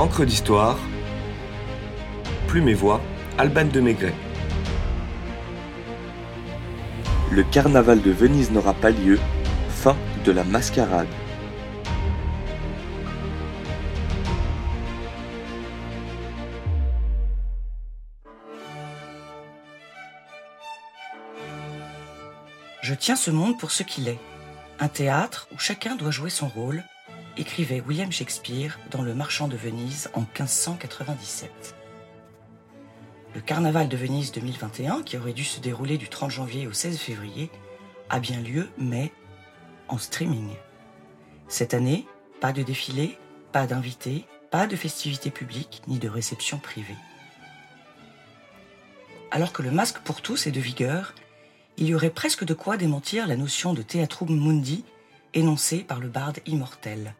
Encre d'histoire, Plume et Voix, Alban de Maigret. Le carnaval de Venise n'aura pas lieu, fin de la mascarade. Je tiens ce monde pour ce qu'il est. Un théâtre où chacun doit jouer son rôle, écrivait William Shakespeare dans Le Marchand de Venise en 1597. Le carnaval de Venise 2021, qui aurait dû se dérouler du 30 janvier au 16 février, a bien lieu, mais en streaming. Cette année, pas de défilé, pas d'invités, pas de festivités publiques ni de réceptions privées. Alors que le masque pour tous est de vigueur, il y aurait presque de quoi démentir la notion de theatrum mundi énoncée par le barde immortel.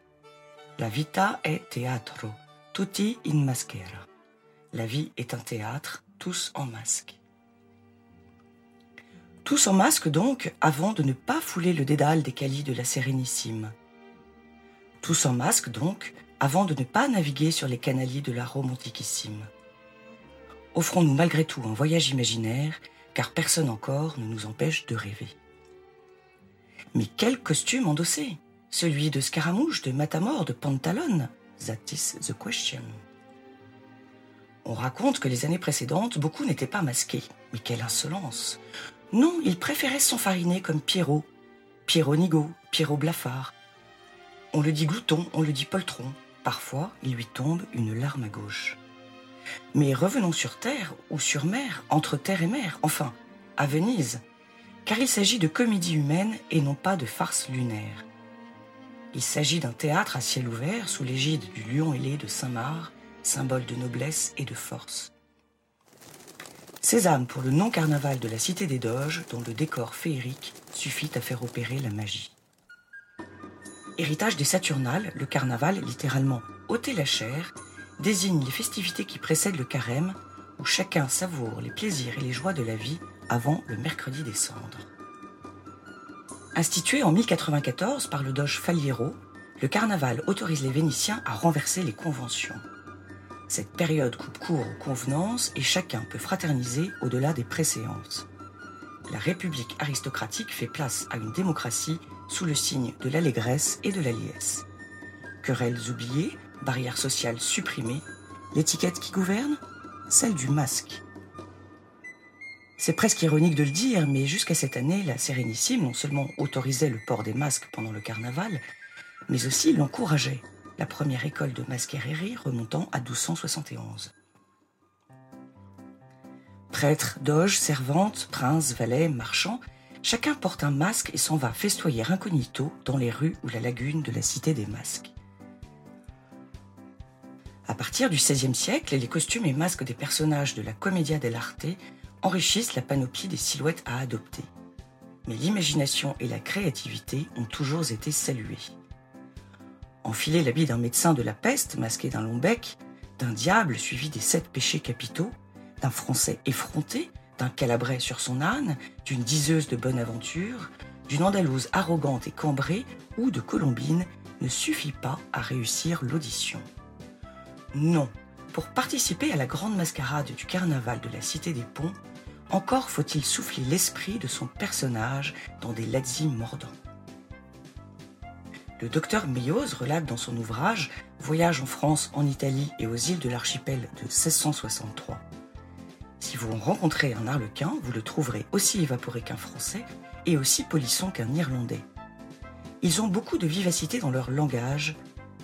La vita est teatro, tutti in maschera. La vie est un théâtre, tous en masque. Tous en masque donc, avant de ne pas fouler le dédale des calis de la Sérénissime. Tous en masque donc, avant de ne pas naviguer sur les canaliers de la Rome antiquissime. Offrons-nous malgré tout un voyage imaginaire car personne encore ne nous empêche de rêver. Mais quel costume endosser Celui de Scaramouche, de Matamor, de Pantalone That is the question. On raconte que les années précédentes, beaucoup n'étaient pas masqués. Mais quelle insolence Non, ils préféraient s'enfariner comme Pierrot, Pierrot Nigaud, Pierrot Blafard. On le dit glouton, on le dit poltron. Parfois, il lui tombe une larme à gauche. Mais revenons sur terre ou sur mer, entre terre et mer, enfin, à Venise, car il s'agit de comédie humaine et non pas de farce lunaire. Il s'agit d'un théâtre à ciel ouvert sous l'égide du lion ailé de Saint-Marc, symbole de noblesse et de force. Sésame pour le non-carnaval de la cité des Doges, dont le décor féerique suffit à faire opérer la magie. Héritage des Saturnales, le carnaval, littéralement ôter la chair, désigne les festivités qui précèdent le carême, où chacun savoure les plaisirs et les joies de la vie avant le mercredi des cendres. Institué en 1094 par le doge Faliero, le carnaval autorise les Vénitiens à renverser les conventions. Cette période coupe court aux convenances et chacun peut fraterniser au-delà des préséances. La République aristocratique fait place à une démocratie sous le signe de l'allégresse et de la liesse. Querelles oubliées, barrières sociales supprimées, l'étiquette qui gouverne Celle du masque. C'est presque ironique de le dire, mais jusqu'à cette année, la Sérénissime non seulement autorisait le port des masques pendant le carnaval, mais aussi l'encourageait, la première école de masquererie remontant à 1271. Prêtres, doges, servantes, princes, valets, marchands, chacun porte un masque et s'en va festoyer incognito dans les rues ou la lagune de la cité des masques. À partir du XVIe siècle, les costumes et masques des personnages de la Commedia dell'arte enrichissent la panoplie des silhouettes à adopter. Mais l'imagination et la créativité ont toujours été saluées. Enfiler l'habit d'un médecin de la peste masqué d'un long bec, d'un diable suivi des sept péchés capitaux, d'un français effronté, d'un calabrais sur son âne, d'une diseuse de bonne aventure, d'une andalouse arrogante et cambrée ou de colombine ne suffit pas à réussir l'audition. Non, pour participer à la grande mascarade du carnaval de la Cité des Ponts, encore faut-il souffler l'esprit de son personnage dans des lazzi mordants. Le docteur Meyoz relate dans son ouvrage Voyage en France, en Italie et aux îles de l'archipel de 1663. Si vous rencontrez un arlequin, vous le trouverez aussi évaporé qu'un Français et aussi polisson qu'un Irlandais. Ils ont beaucoup de vivacité dans leur langage,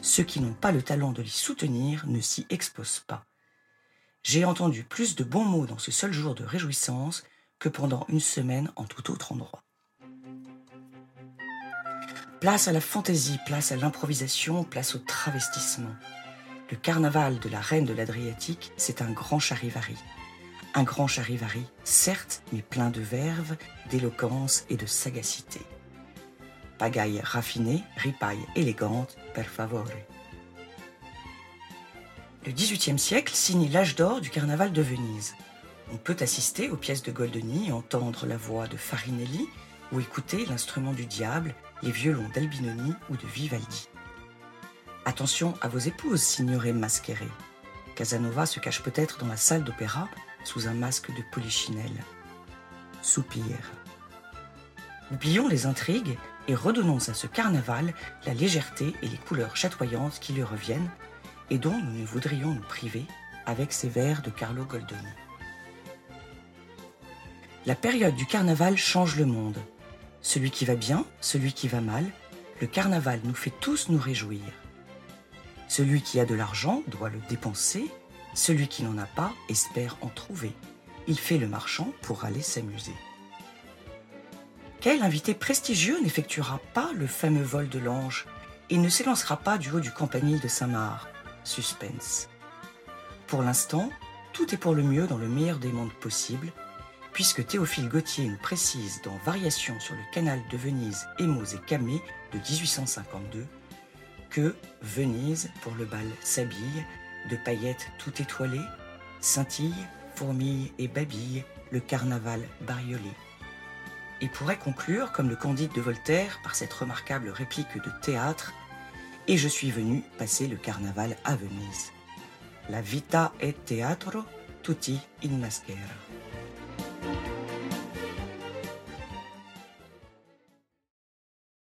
ceux qui n'ont pas le talent de l'y soutenir ne s'y exposent pas. J'ai entendu plus de bons mots dans ce seul jour de réjouissance que pendant une semaine en tout autre endroit. Place à la fantaisie, place à l'improvisation, place au travestissement. Le carnaval de la reine de l'Adriatique, c'est un grand charivari. Un grand charivari, certes, mais plein de verve, d'éloquence et de sagacité pagaille raffinée, ripaille élégante, per favore. Le XVIIIe siècle signe l'âge d'or du carnaval de Venise. On peut assister aux pièces de Goldoni, entendre la voix de Farinelli ou écouter l'instrument du diable, les violons d'Albinoni ou de Vivaldi. Attention à vos épouses, signoré masqueré. Casanova se cache peut-être dans la salle d'opéra sous un masque de polichinelle. Soupir. Oublions les intrigues et redonnons à ce carnaval la légèreté et les couleurs chatoyantes qui lui reviennent et dont nous ne voudrions nous priver avec ces vers de Carlo Goldoni. La période du carnaval change le monde. Celui qui va bien, celui qui va mal, le carnaval nous fait tous nous réjouir. Celui qui a de l'argent doit le dépenser, celui qui n'en a pas espère en trouver. Il fait le marchand pour aller s'amuser. Quel invité prestigieux n'effectuera pas le fameux vol de l'ange et ne s'élancera pas du haut du campanile de Saint-Marc Suspense. Pour l'instant, tout est pour le mieux dans le meilleur des mondes possibles, puisque Théophile Gautier nous précise dans Variations sur le canal de Venise, Émaux et Camée de 1852 que Venise, pour le bal, s'habille de paillettes tout étoilées, scintille, fourmille et babille, le carnaval bariolé et pourrait conclure, comme le Candide de Voltaire, par cette remarquable réplique de théâtre Et je suis venu passer le carnaval à Venise. La vita est teatro, tutti in maschera.